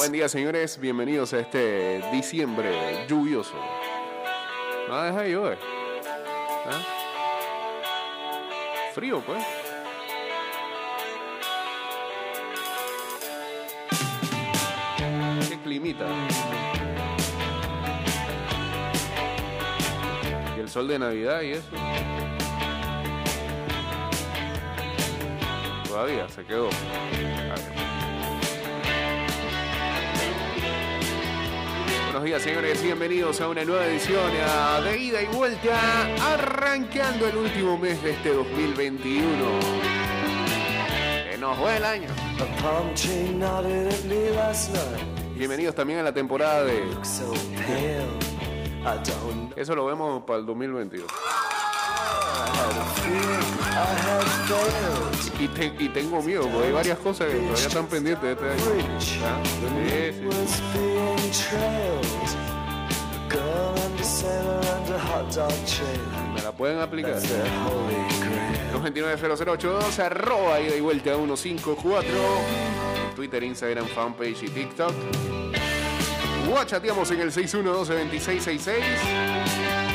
Buen día, señores. Bienvenidos a este diciembre lluvioso. No a dejar de llover. ¿Ah? Frío, pues. Qué climita. Y el sol de Navidad y eso. Todavía se quedó. Buenos días, señores. Bienvenidos a una nueva edición de ida y vuelta, arrancando el último mes de este 2021. Que nos fue el año. Bienvenidos también a la temporada de. Eso lo vemos para el 2022. Y, te- y tengo miedo, porque hay varias cosas que todavía están pendientes de este año. ¿Ah? Sí, sí. Me la pueden aplicar. Grail. 229-0082, arroba ida y vuelta 154. En Twitter, Instagram, fanpage y TikTok. Chateamos en el 612-2666. Y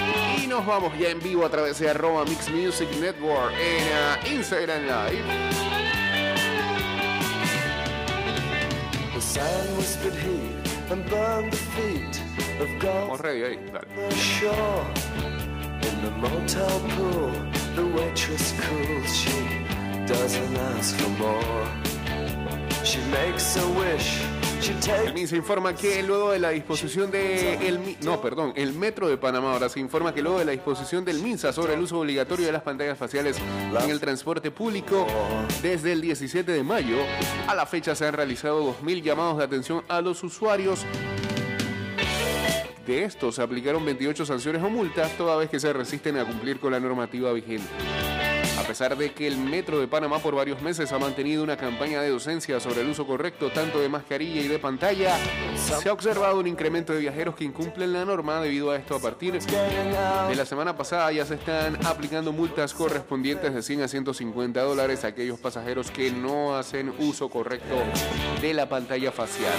nos vamos ya en vivo a través de arroba Mix Music Network en ah, Instagram Live. The sand whispered heat and burned the feet of Estamos gold ready ahí, dale. the shore. In the motel pool, the waitress cools. She doesn't ask for more. She makes a wish. MIN se informa que luego de la disposición de el no, perdón, el Metro de Panamá ahora se informa que luego de la disposición del MINSA sobre el uso obligatorio de las pantallas faciales en el transporte público desde el 17 de mayo a la fecha se han realizado 2.000 llamados de atención a los usuarios. De estos se aplicaron 28 sanciones o multas toda vez que se resisten a cumplir con la normativa vigente. A pesar de que el Metro de Panamá por varios meses ha mantenido una campaña de docencia sobre el uso correcto tanto de mascarilla y de pantalla, se ha observado un incremento de viajeros que incumplen la norma debido a esto a partir de la semana pasada ya se están aplicando multas correspondientes de 100 a 150 dólares a aquellos pasajeros que no hacen uso correcto de la pantalla facial.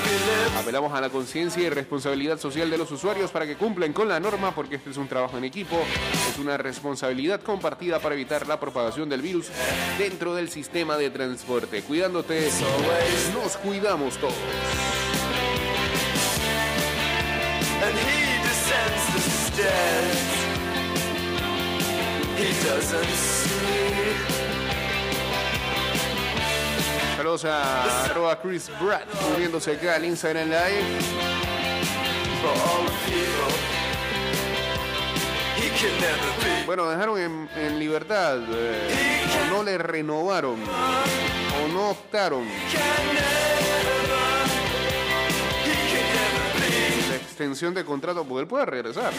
Apelamos a la conciencia y responsabilidad social de los usuarios para que cumplan con la norma porque este es un trabajo en equipo, es una responsabilidad compartida para evitar la propagación del virus dentro del sistema de transporte. Cuidándote, nos cuidamos todos. Saludos a arroba Chris Brad uniéndose acá al Instagram Live. Bueno, dejaron en, libertad, eh, o no le renovaron, o no optaron la extensión de contrato, porque él puede regresar.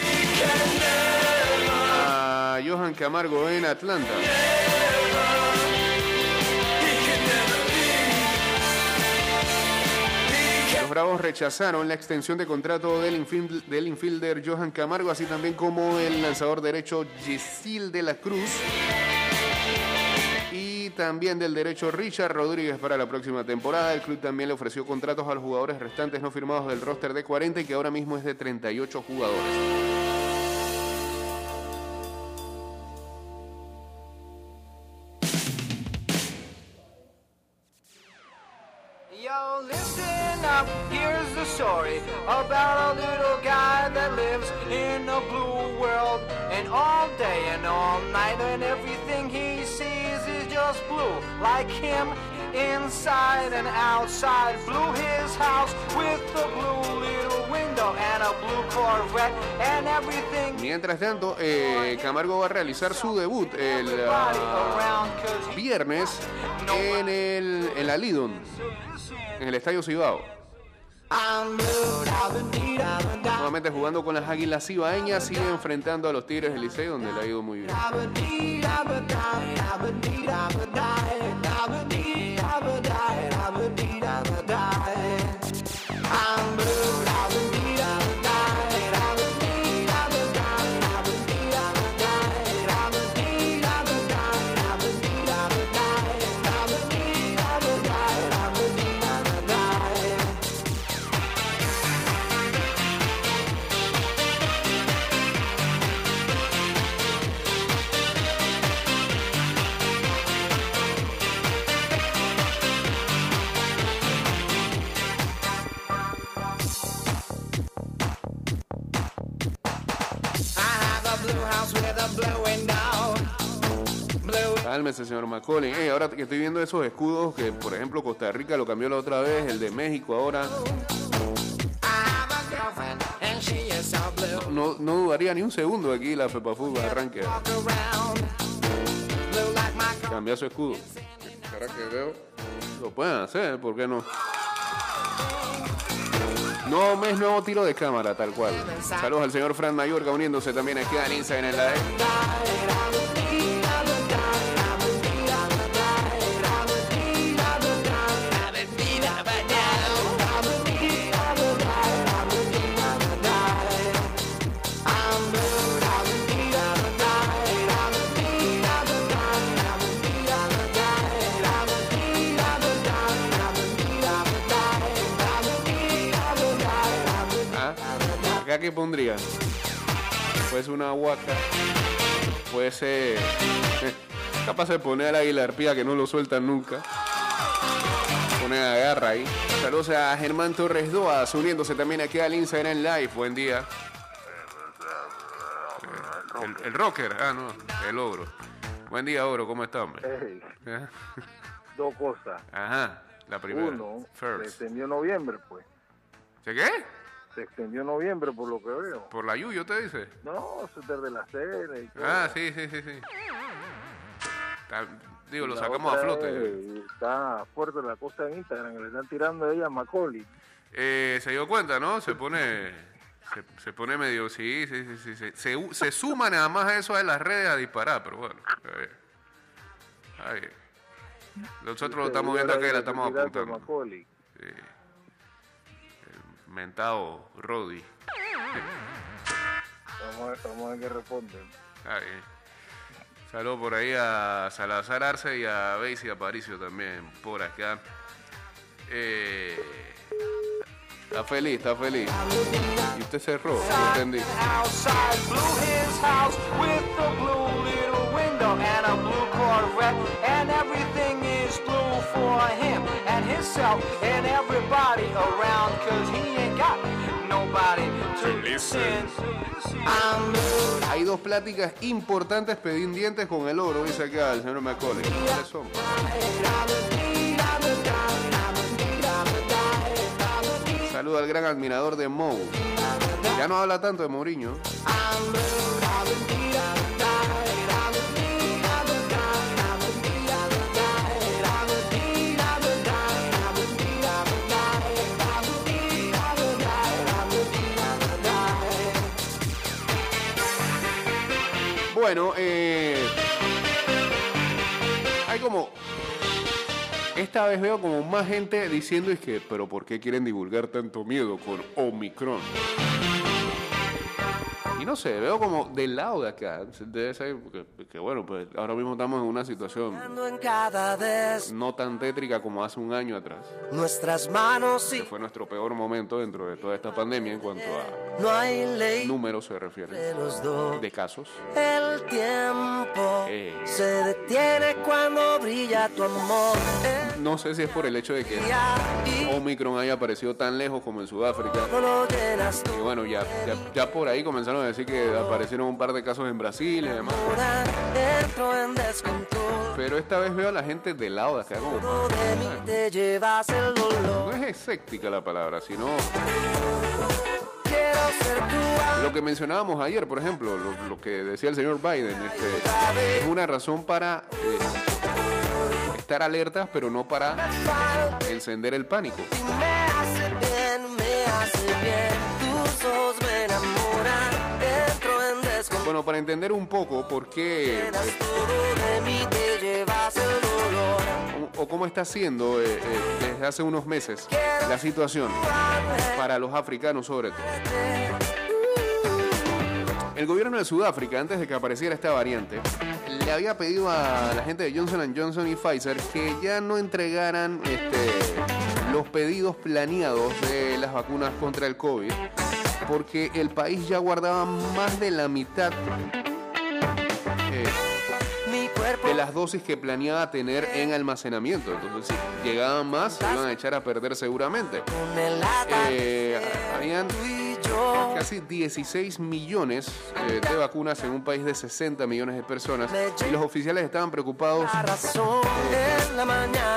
A Johan Camargo en Atlanta. Rechazaron la extensión de contrato del infielder Johan Camargo, así también como el lanzador derecho Yesil de la Cruz. Y también del derecho Richard Rodríguez para la próxima temporada. El club también le ofreció contratos a los jugadores restantes no firmados del roster de 40 y que ahora mismo es de 38 jugadores. Story about a little guy that lives in a blue world. And all day and all night, and everything he sees is just blue. Like him, inside and outside. Blue his house with a blue little window and a blue Corvette and everything. Mientras tanto, eh, Camargo va a realizar su debut el he- viernes en, el, en la Lidon, en el Estadio Cibao. Nuevamente jugando con las Águilas Cibaeñas y enfrentando a los Tigres del Licey, donde le ha ido muy bien. Cálmese, señor Macaulay. Ey, ahora que estoy viendo esos escudos, que por ejemplo Costa Rica lo cambió la otra vez, el de México ahora, no, no dudaría ni un segundo aquí la arranque, like my car. cambiar su escudo. Ahora que veo, lo pueden hacer, ¿por qué no? No mes, nuevo tiro de cámara, tal cual. Saludos al señor Fran Mayorga uniéndose también aquí al Instagram en el live. ¿Acá qué pondría? Pues una huaca. Pues eh, capaz de poner a Aguilar Pía que no lo sueltan nunca. Poner a garra ahí. Saludos a Germán Torres Doas uniéndose también aquí al Instagram Live. Buen día. El, el rocker, ah no, el ogro. Buen día, ogro, ¿cómo está, hombre? ¿Eh? dos cosas. Ajá, la primera. Uno, se First. extendió noviembre, pues. ¿Se qué? Se extendió noviembre, por lo que veo. Por la Yuyo, te dice. No, desde la cena y todo. Ah, sí, sí, sí, sí. Digo, lo sacamos a flote. es, Está fuerte la cosa en Instagram, que le están tirando a ella a Macaulay. Eh, se dio cuenta, ¿no? Se pone. Se, se pone medio. Sí, sí, sí. sí, sí. Se, se suma nada más a eso de las redes a disparar, pero bueno. Nosotros lo estamos viendo aquí, la estamos apuntando. Sí. Mentado Roddy. Vamos a ver, vamos a ver qué responden. Bien. Saludos por ahí a Salazar Arce y a Beisy Aparicio también por acá. Eh, está feliz, está feliz. Y usted cerró, no entendí. outside for him and himself and everybody around cause he ain't got nobody to listen. I'm blue. Hay dos pláticas importantes pendientes con el oro, dice acá el señor Macaulay. ¿Cuáles son? Saludo al gran admirador de Mou. Ya no habla tanto de Mourinho. Bueno, eh, hay como... Esta vez veo como más gente diciendo es que, pero ¿por qué quieren divulgar tanto miedo con Omicron? Y no sé, veo como del lado de acá, debe ser que, que, bueno, pues ahora mismo estamos en una situación no tan tétrica como hace un año atrás, nuestras manos que fue nuestro peor momento dentro de toda esta pandemia en cuanto a no hay ley números se refiere, de los dos. de casos. El tiempo Eh. se detiene cuando brilla tu amor. No sé si es por el hecho de que Omicron haya aparecido tan lejos como en Sudáfrica. no. Y bueno, ya, ya, ya por ahí comenzaron a decir que aparecieron un par de casos en Brasil y demás. Pero esta vez veo a la gente del lado de acá como... De el dolor. No es escéptica la palabra, sino lo que mencionábamos ayer, por ejemplo, lo, lo que decía el señor Biden, este, es una razón para eh, estar alertas, pero no para encender el pánico. Bueno, para entender un poco por qué o, o cómo está siendo eh, eh, desde hace unos meses la situación para los africanos sobre todo. El gobierno de Sudáfrica, antes de que apareciera esta variante, le había pedido a la gente de Johnson Johnson y Pfizer que ya no entregaran este, los pedidos planeados de las vacunas contra el COVID, porque el país ya guardaba más de la mitad eh, de las dosis que planeaba tener en almacenamiento. Entonces, si llegaban más, se iban a echar a perder seguramente. Eh, habían casi 16 millones eh, de vacunas en un país de 60 millones de personas y los oficiales estaban preocupados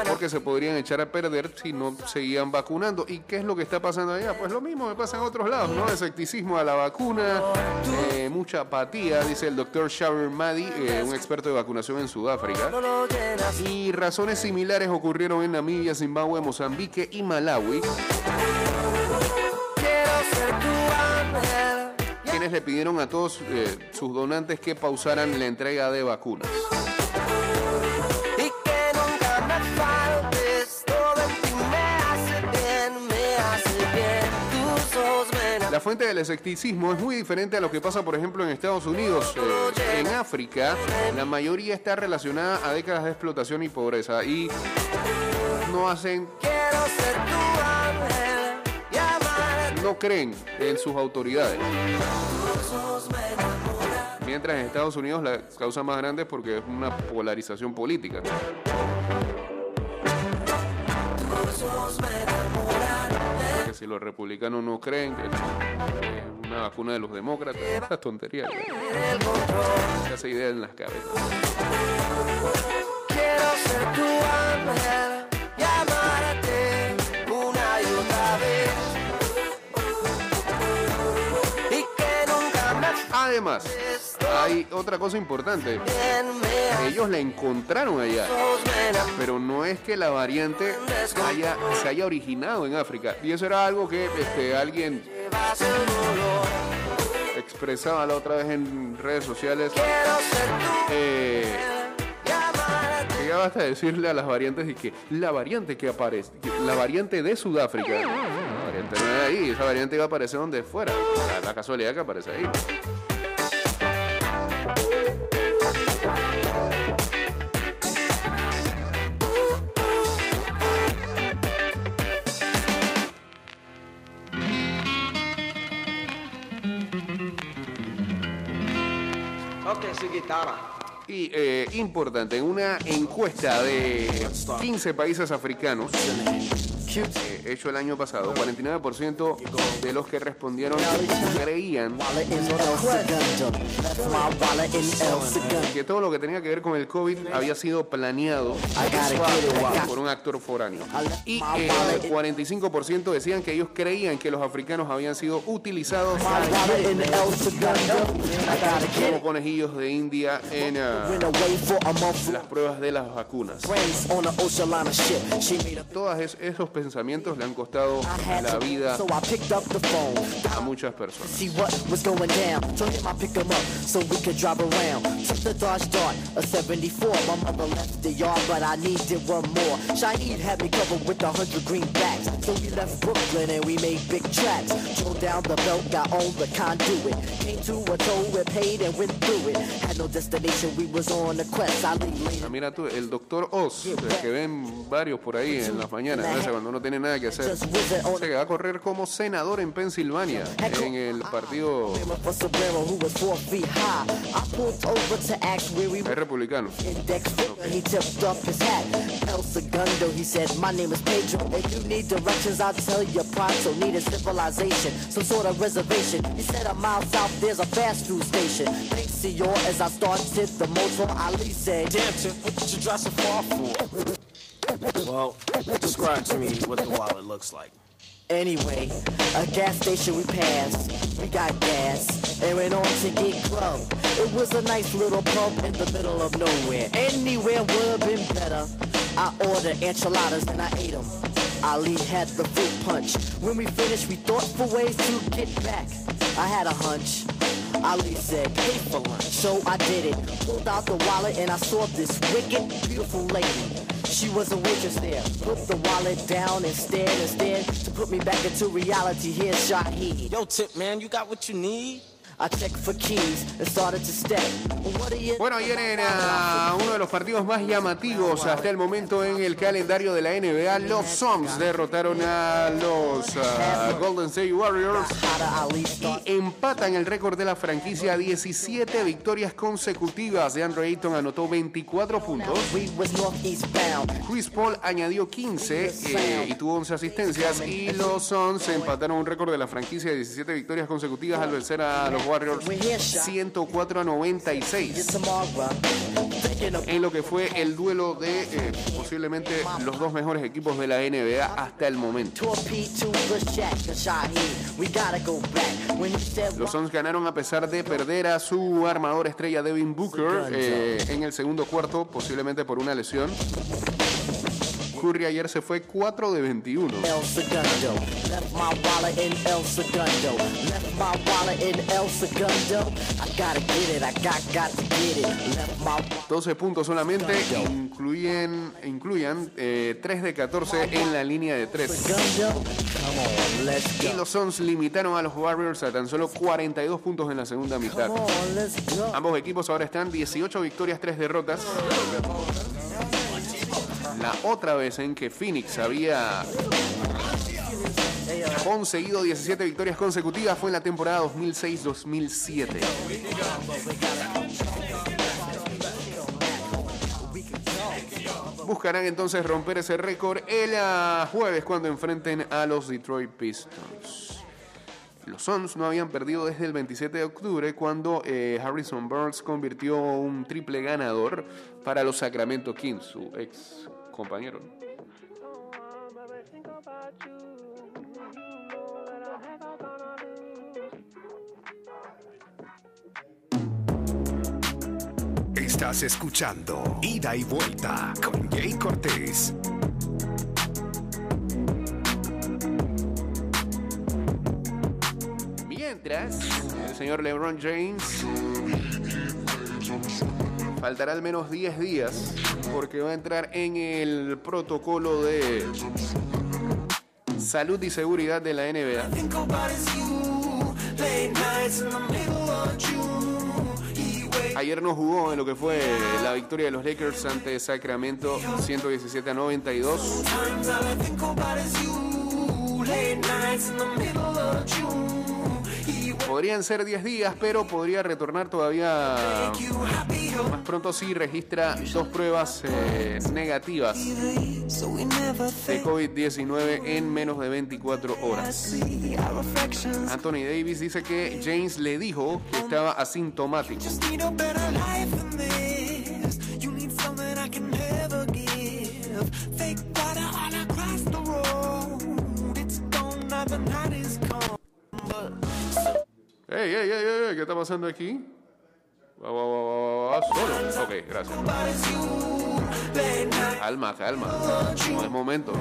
porque se podrían echar a perder si no seguían vacunando. ¿Y qué es lo que está pasando allá? Pues lo mismo que pasa en otros lados, ¿no? Escepticismo a la vacuna, eh, mucha apatía, dice el doctor Shaver Madi, eh, un experto de vacunación en Sudáfrica. Y razones similares ocurrieron en Namibia, Zimbabue, Mozambique y Malawi. Le pidieron a todos eh, sus donantes que pausaran la entrega de vacunas. La fuente del escepticismo es muy diferente a lo que pasa, por ejemplo, en Estados Unidos. Eh, en África, la mayoría está relacionada a décadas de explotación y pobreza y no hacen, Quiero ser tu ángel. No creen en sus autoridades. Mientras en Estados Unidos la causa más grande es porque es una polarización política. Tus ojos me enamoran. Que si los republicanos no creen que es una vacuna de los demócratas, esa tontería. El control. Esa idea en las cabezas. Quiero ser tu ángel Hay otra cosa importante. Ellos la encontraron allá. Pero no es que la variante haya- se haya originado en África. Y eso era algo que este, alguien expresaba la otra vez en redes sociales. Eh, ya basta decirle a las variantes y que la variante que aparece, la variante de Sudáfrica, la variante no es ahí, esa variante va a aparecer donde fuera. La casualidad que aparece ahí. Ok, su guitarra. Y eh, importante, en una encuesta de 15 países africanos, eh, hecho el año pasado, 49% de los que respondieron creían que todo lo que tenía que ver con el COVID había sido planeado por un actor foráneo. Y el 45% decían que ellos creían que los africanos habían sido utilizados como conejillos de India en ah, las pruebas de las vacunas. Todos es- esos pensamientos le han costado la vida a muchas personas. Down. The Dodge Dart, a 74. My mother left the yard, but I needed one more. Shiny had me covered with a hundred greenbacks. So we left Brooklyn and we made big tracks. Drove down the belt, got on the conduit. Came to a toll, we paid and went through it. Had no destination, we was on a quest. I. Ah, Mira tú, el doctor Oz, el que ven varios por ahí en las mañanas, cuando no tiene nada que hacer, se va a correr como senador en Pensilvania, en el partido to ask where we es republicano. some sort of reservation. He said a mile south there's a fast food station. Thanks to your as I start started the most from Ali said. Damn, what you drive dressing far for? Well, describe to me what the wallet looks like. Anyway, a gas station we passed. We got gas and went on to get grub. It was a nice little pub in the middle of nowhere. Anywhere would have been better. I ordered enchiladas and I ate them. Ali had the fruit punch. When we finished, we thought for ways to get back. I had a hunch. Ali said, pay for lunch. So I did it. Pulled out the wallet and I saw this wicked, beautiful lady. She was a waitress there. Put the wallet down and stared and stared to put me back into reality. Here's Shaheed. Yo, Tip, man, you got what you need? Bueno, ayer era uno de los partidos más llamativos hasta el momento en el calendario de la NBA. Los Suns derrotaron a los ah, Golden State Warriors y empatan el récord de la franquicia 17 victorias consecutivas. De Andre Ayton anotó 24 puntos. Chris Paul añadió 15 eh, y tuvo 11 asistencias. Y los Suns empataron un récord de la franquicia de 17 victorias consecutivas al vencer a los Warriors 104 a 96. Tomorrow, thinking of en lo que fue el duelo de eh, posiblemente los dos mejores equipos de la NBA hasta el momento. Los Suns ganaron a pesar de perder a su armador estrella Devin Booker eh, en el segundo cuarto, posiblemente por una lesión. Curry ayer se fue 4 de 21. El Segundo. Left my wallet in El Segundo. Left my wallet in El Segundo. I gotta get it, I got, got to get it. Left my wallet 12 puntos solamente, incluyen, incluyan eh, 3 de 14 en la línea de 3. Segundo. Come on, let's Y los Suns limitaron a los Warriors a tan solo 42 puntos en la segunda mitad. Ambos equipos ahora están 18 victorias, 3 derrotas. La otra vez en que Phoenix había conseguido 17 victorias consecutivas fue en la temporada 2006-2007. Buscarán entonces romper ese récord el ah, jueves cuando enfrenten a los Detroit Pistons. Los Suns no habían perdido desde el 27 de octubre cuando eh, Harrison Burns convirtió un triple ganador para los Sacramento Kings, su ex compañero. Estás escuchando Ida y Vuelta con Jay Cortés. Mientras, el señor LeBron James faltará al menos 10 días porque va a entrar en el protocolo de salud y seguridad de la NBA. Ayer no jugó en lo que fue la victoria de los Lakers ante Sacramento 117 a 92. Podrían ser 10 días, pero podría retornar todavía más pronto si registra dos pruebas eh, negativas de think COVID-19 en menos de 24 horas. Anthony Davis dice que James le dijo que estaba asintomático. ¡Ey, ey, ey, ey! ¿Qué está pasando aquí? Va, va, va, va, solo. Ok, gracias. Calma, calma. No es momento.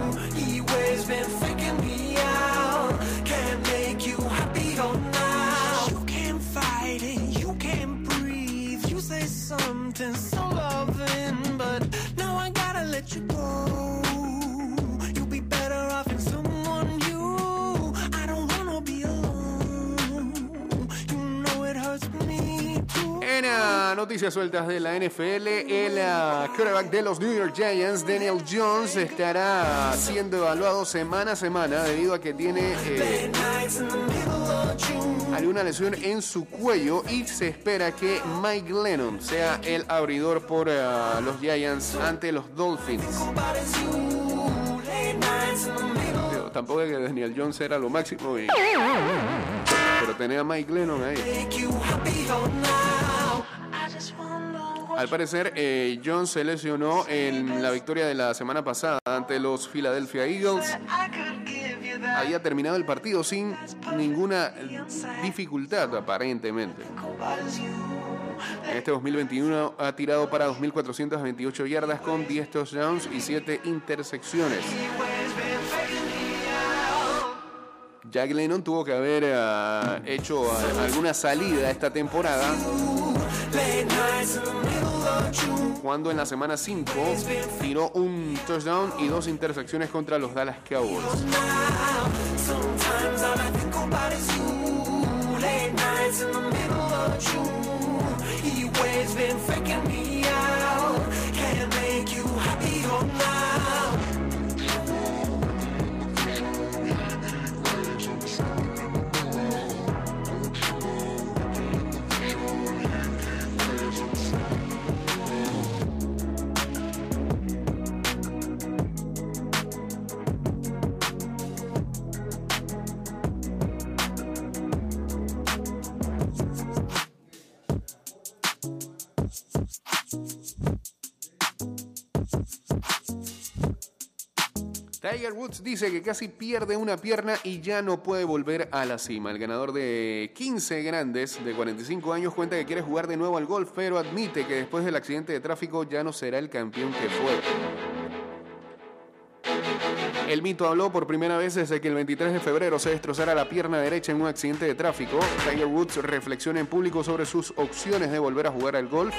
he Noticias sueltas de la NFL, el ah, quarterback de los New York Giants, Daniel Jones, estará siendo evaluado semana a semana debido a que tiene eh, alguna lesión en su cuello y se espera que Mike Lennon sea el abridor por ah, los Giants ante los Dolphins. Tampoco es que Daniel Jones era lo máximo, y- pero tenía a Mike Lennon ahí. Al parecer, eh, Jones se lesionó en la victoria de la semana pasada ante los Philadelphia Eagles. Había terminado el partido sin ninguna dificultad, aparentemente. En este 2021 ha tirado para 2.428 yardas con 10 touchdowns y 7 intersecciones. Jack Lennon tuvo que haber ah, hecho ah, alguna salida esta temporada cuando en la semana 5 tiró un touchdown y dos intercepciones contra los Dallas Cowboys. Tiger Woods dice que casi pierde una pierna y ya no puede volver a la cima. El ganador de 15 grandes de 45 años cuenta que quiere jugar de nuevo al golf, pero admite que después del accidente de tráfico ya no será el campeón que fue. El mito habló por primera vez desde que el 23 de febrero se destrozara la pierna derecha en un accidente de tráfico. Tiger Woods reflexiona en público sobre sus opciones de volver a jugar al golf.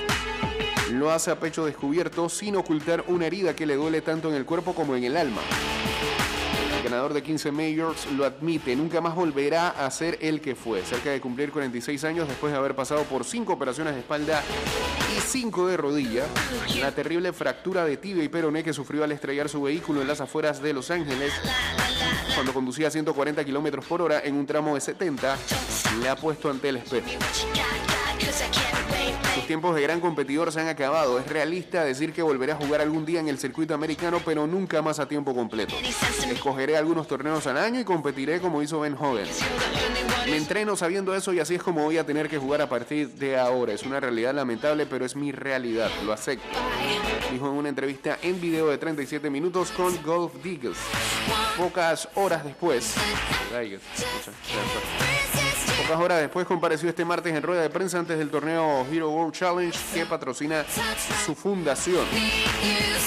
Lo hace a pecho descubierto sin ocultar una herida que le duele tanto en el cuerpo como en el alma. Ganador de 15 majors lo admite, nunca más volverá a ser el que fue. Cerca de cumplir 46 años después de haber pasado por 5 operaciones de espalda y 5 de rodilla, la terrible fractura de tibia y peroné que sufrió al estrellar su vehículo en las afueras de Los Ángeles cuando conducía a 140 kilómetros por hora en un tramo de 70, le ha puesto ante el espejo. Tiempos de gran competidor se han acabado. Es realista decir que volveré a jugar algún día en el circuito americano, pero nunca más a tiempo completo. Escogeré algunos torneos al año y competiré como hizo Ben Hogan. Me entreno sabiendo eso y así es como voy a tener que jugar a partir de ahora. Es una realidad lamentable, pero es mi realidad. Lo acepto. Dijo en una entrevista en video de 37 minutos con Golf Deagles. Pocas horas después. Pocas horas después compareció este martes en rueda de prensa antes del torneo Hero World Challenge que patrocina su fundación.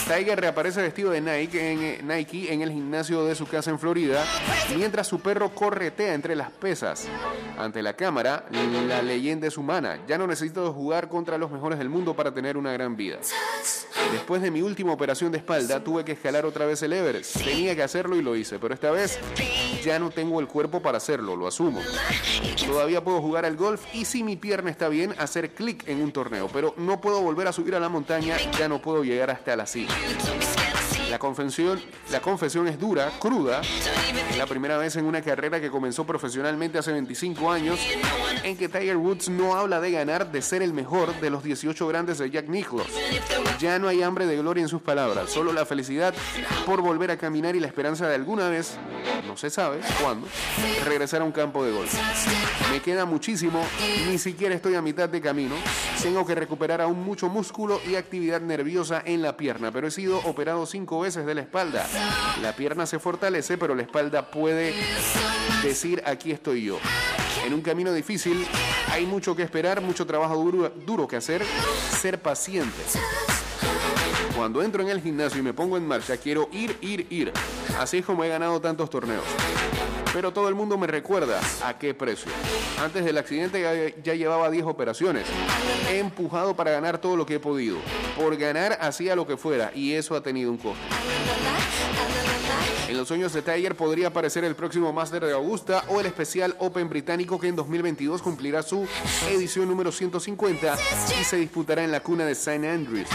Tiger reaparece vestido de Nike en, Nike en el gimnasio de su casa en Florida, mientras su perro corretea entre las pesas. Ante la cámara, la leyenda es humana. Ya no necesito jugar contra los mejores del mundo para tener una gran vida. Después de mi última operación de espalda, tuve que escalar otra vez el Everest. Tenía que hacerlo y lo hice, pero esta vez ya no tengo el cuerpo para hacerlo, lo asumo. Todavía puedo jugar al golf y si mi pierna está bien, hacer clic en un torneo, pero no puedo volver a subir a la montaña, ya no puedo llegar hasta la cima. La confesión, la confesión es dura, cruda. Es la primera vez en una carrera que comenzó profesionalmente hace 25 años en que Tiger Woods no habla de ganar, de ser el mejor de los 18 grandes de Jack Nicklaus. Ya no hay hambre de gloria en sus palabras, solo la felicidad por volver a caminar y la esperanza de alguna vez, no se sabe cuándo, regresar a un campo de golf. Me queda muchísimo, ni siquiera estoy a mitad de camino. Tengo que recuperar aún mucho músculo y actividad nerviosa en la pierna, pero he sido operado cinco veces de la espalda. La pierna se fortalece, pero la espalda puede decir aquí estoy yo. En un camino difícil hay mucho que esperar, mucho trabajo duro, duro que hacer, ser paciente. Cuando entro en el gimnasio y me pongo en marcha, quiero ir, ir, ir. Así es como he ganado tantos torneos. Pero todo el mundo me recuerda a qué precio. Antes del accidente ya, llevaba 10 operaciones. He empujado para ganar todo lo que he podido. Por ganar hacía lo que fuera y eso ha tenido un costo. En los sueños de Tiger podría aparecer el próximo Master de Augusta o el especial Open británico que en 2022 cumplirá su edición número 150 y se disputará en la cuna de St. Andrews.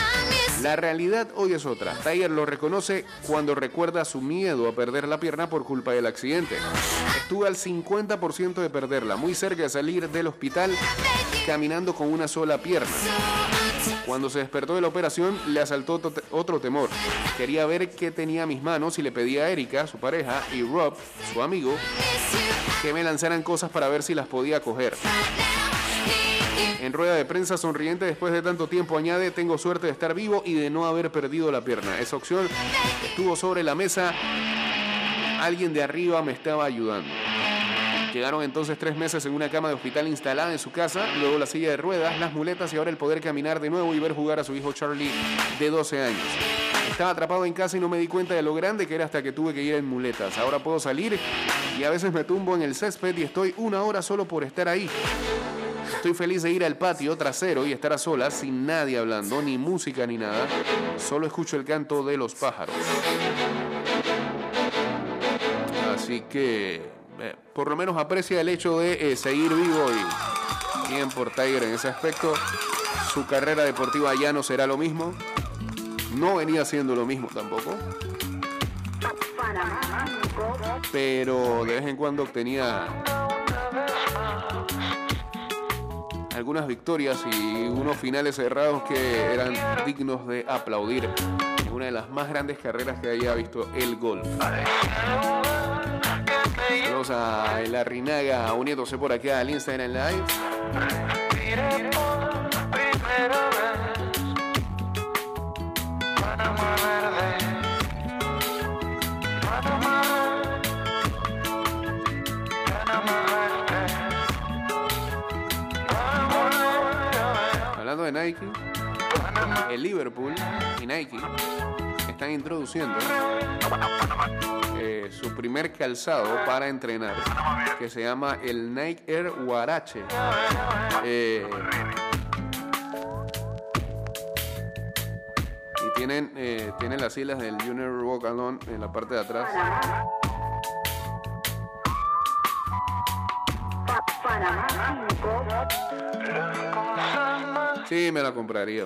La realidad hoy es otra. Tiger lo reconoce cuando recuerda su miedo a perder la pierna por culpa del accidente. Estuve al 50% de perderla, muy cerca de salir del hospital caminando con una sola pierna. Cuando se despertó de la operación, le asaltó otro te- otro temor. Quería ver qué tenía en mis manos y le pedí a Erika, su pareja, y Rob, su amigo, que me lanzaran cosas para ver si las podía coger. En rueda de prensa sonriente después de tanto tiempo añade, tengo suerte de estar vivo y de no haber perdido la pierna. Esa opción estuvo sobre la mesa. Alguien de arriba me estaba ayudando. Llegaron entonces tres meses en una cama de hospital instalada en su casa, luego la silla de ruedas, las muletas y ahora el poder caminar de nuevo y ver jugar a su hijo Charlie de 12 años. Estaba atrapado en casa y no me di cuenta de lo grande que era hasta que tuve que ir en muletas. Ahora puedo salir y a veces me tumbo en el césped y estoy una hora solo por estar ahí. Estoy feliz de ir al patio trasero y estar a solas sin nadie hablando, ni música ni nada. Solo escucho el canto de los pájaros. Así que eh, por lo menos aprecia el hecho de eh, seguir vivo y bien por Tiger en ese aspecto. Su carrera deportiva ya no será lo mismo. No venía siendo lo mismo tampoco. Pero de vez en cuando obtenía algunas victorias y unos finales cerrados que eran dignos de aplaudir. En una de las más grandes carreras que haya visto el golf. Saludos a la Rinaga uniéndose por acá al Instagram Live. Nike, el Liverpool y Nike están introduciendo eh, su primer calzado para entrenar, que se llama el Nike Air Huarache. Eh, y tienen, eh, tienen las islas del Junior Alone en la parte de atrás. Sí, me la compraría.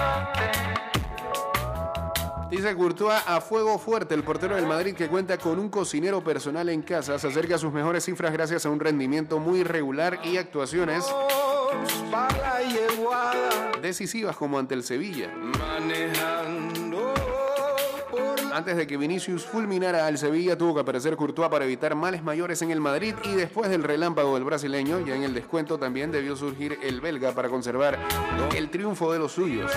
Hombre. Dice Courtois a fuego fuerte, el portero del Madrid que cuenta con un cocinero personal en casa, se acerca a sus mejores cifras gracias a un rendimiento muy regular y actuaciones decisivas como ante el Sevilla. Antes de que Vinicius fulminara al Sevilla, tuvo que aparecer Courtois para evitar males mayores en el Madrid y después del relámpago del brasileño, ya en el descuento también debió surgir el belga para conservar el triunfo de los suyos.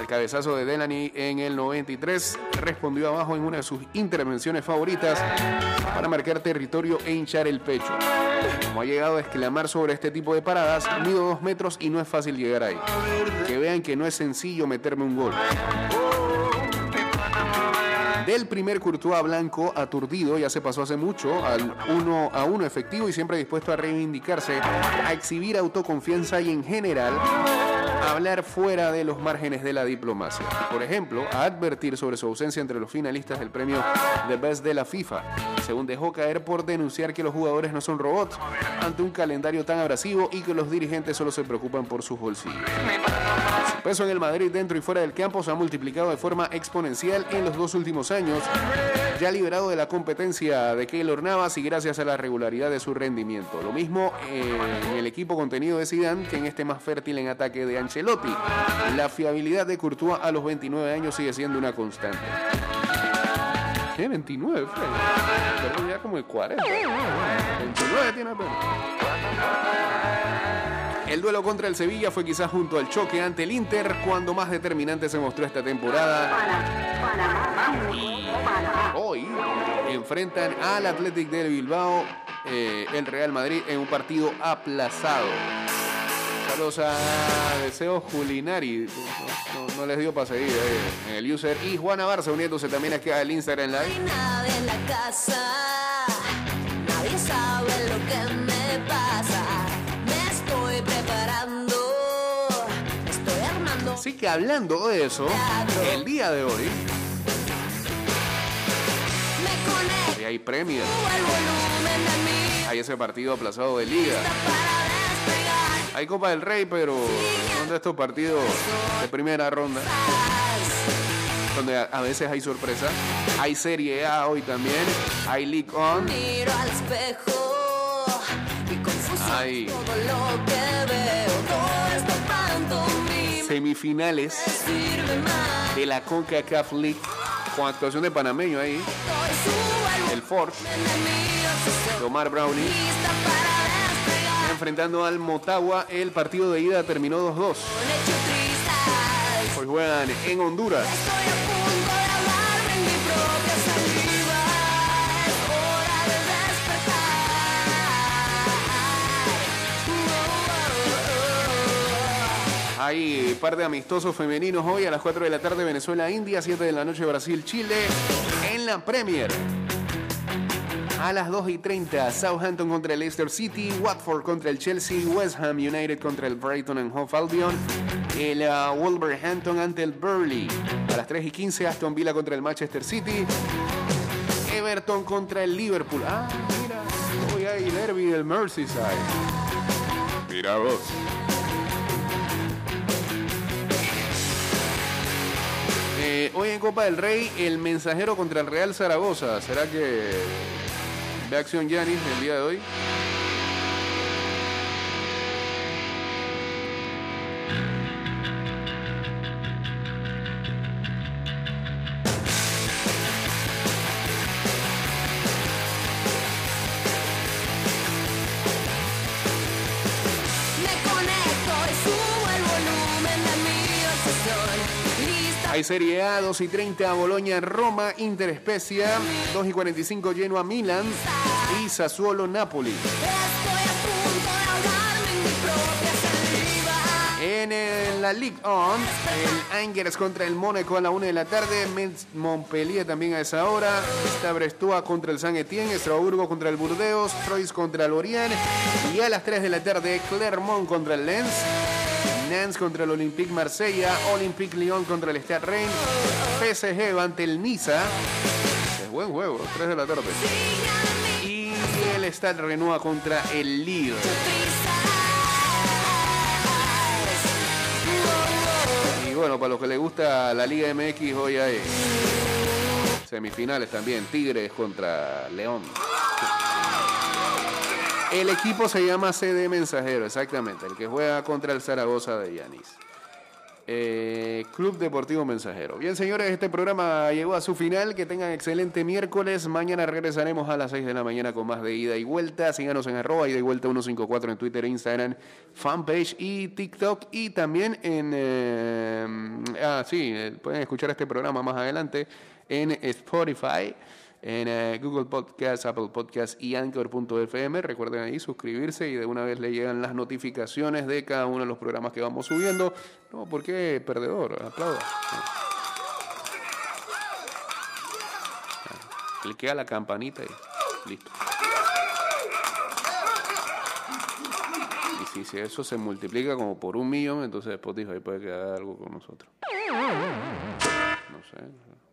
El cabezazo de Delany en el 93 respondió abajo en una de sus intervenciones favoritas para marcar territorio e hinchar el pecho. Como ha llegado a exclamar sobre este tipo de paradas, mido dos metros y no es fácil llegar ahí. Que vean que no es sencillo meterme un gol. Del primer Courtois blanco aturdido ya se pasó hace mucho al uno a uno efectivo y siempre dispuesto a reivindicarse, a exhibir autoconfianza y en general hablar fuera de los márgenes de la diplomacia. Por ejemplo, a advertir sobre su ausencia entre los finalistas del premio The Best de la FIFA, según dejó caer por denunciar que los jugadores no son robots ante un calendario tan abrasivo y que los dirigentes solo se preocupan por sus bolsillos. Su peso en el Madrid dentro y fuera del campo se ha multiplicado de forma exponencial en los dos últimos años, ya liberado de la competencia de Keylor Navas y gracias a la regularidad de su rendimiento. Lo mismo eh, en el equipo contenido de Zidane que en este más fértil en ataque de Ancelotti. La fiabilidad de Courtois a los 29 años sigue siendo una constante. ¿Qué? 29, Fred. Pero ya como el 40. 29 tiene. El duelo contra el Sevilla fue quizás junto al choque ante el Inter cuando más determinante se mostró esta temporada. Hoy enfrentan al Athletic del Bilbao, eh, el Real Madrid, en un partido aplazado. Saludos a Deseos Culinari. No, no- no les dio para seguir eh, el user. Y Juana Barça uniéndose también aquí al Instagram Live. nadie en la casa, nadie sabe lo que me pasa. Me estoy preparando, estoy armando. Así que hablando de eso, el día de hoy, hoy hay premios. Hay ese partido aplazado de liga. Hay Copa del Rey, pero son de estos partidos de primera ronda, donde a, veces hay sorpresa. Hay Serie A hoy también, hay League On. Miro al espejo, Ay, Todo lo que veo, todo esto pantomima semifinales de la CONCACAF League con actuación de panameño ahí, el Ford, Omar Browning. Enfrentando al Motagua. El partido de ida terminó 2-2. Con hecho trizas. Hoy juegan en Honduras. Hay par de amistosos femeninos hoy a las 4 de la tarde Venezuela, India, 7 de la noche Brasil, Chile. En la Premier. A las 2 y 30, Southampton contra el Leicester City, Watford contra el Chelsea, West Ham United contra el Brighton and Hove Albion, el uh, Wolverhampton ante el Burley. A las 3 y 15, Aston Villa contra el Manchester City, Everton contra el Liverpool. Ah, mira, hoy hay derby del Merseyside. Mira vos. Eh, hoy en Copa del Rey, el mensajero contra el Real Zaragoza. ¿Será que ve acción Yanis el día de hoy? Hay Serie A, 2 y 30, Boloña, Roma, Inter Spezia, 2 y 45, Genoa, Milan y Sassuolo, Napoli. A en la Ligue 1, el Angers contra el Mónaco a la 1 de la tarde, Montpellier también a esa hora, Brestoa contra el San Etienne, Estrasburgo contra el Burdeos, Troyes contra el Orient y a las 3 de la tarde, Clermont contra el Lens, Nantes contra el Olympique Marsella, Olympique Lyon contra el Stade Rennes, PSG ante el Niza, es buen juego, 3 de la tarde, y el Stade Renoir contra el Lille. Y bueno, para los que les gusta la Liga MX, hoy hay semifinales también. Tigres contra León. El equipo se llama CD Mensajero, exactamente. El que juega contra el Zaragoza de Yanis. Eh, Club Deportivo Mensajero. Bien, señores, este programa llegó a su final. Que tengan excelente miércoles. Mañana regresaremos a las 6 de la mañana con más de ida y vuelta. Síganos en arroba ida y vuelta 154 en Twitter, Instagram, fanpage y TikTok. Y también en... eh, ah, sí, eh, pueden escuchar este programa más adelante en Spotify. En eh, Google Podcast, Apple Podcast y Anchor.fm. Recuerden ahí suscribirse y de una vez le llegan las notificaciones de cada uno de los programas que vamos subiendo. No, ¿por qué perdedor? Aplauda. Cliquea la campanita y listo. Y si eso se multiplica como por un millón, entonces Spotify puede que haga algo con nosotros. No sé.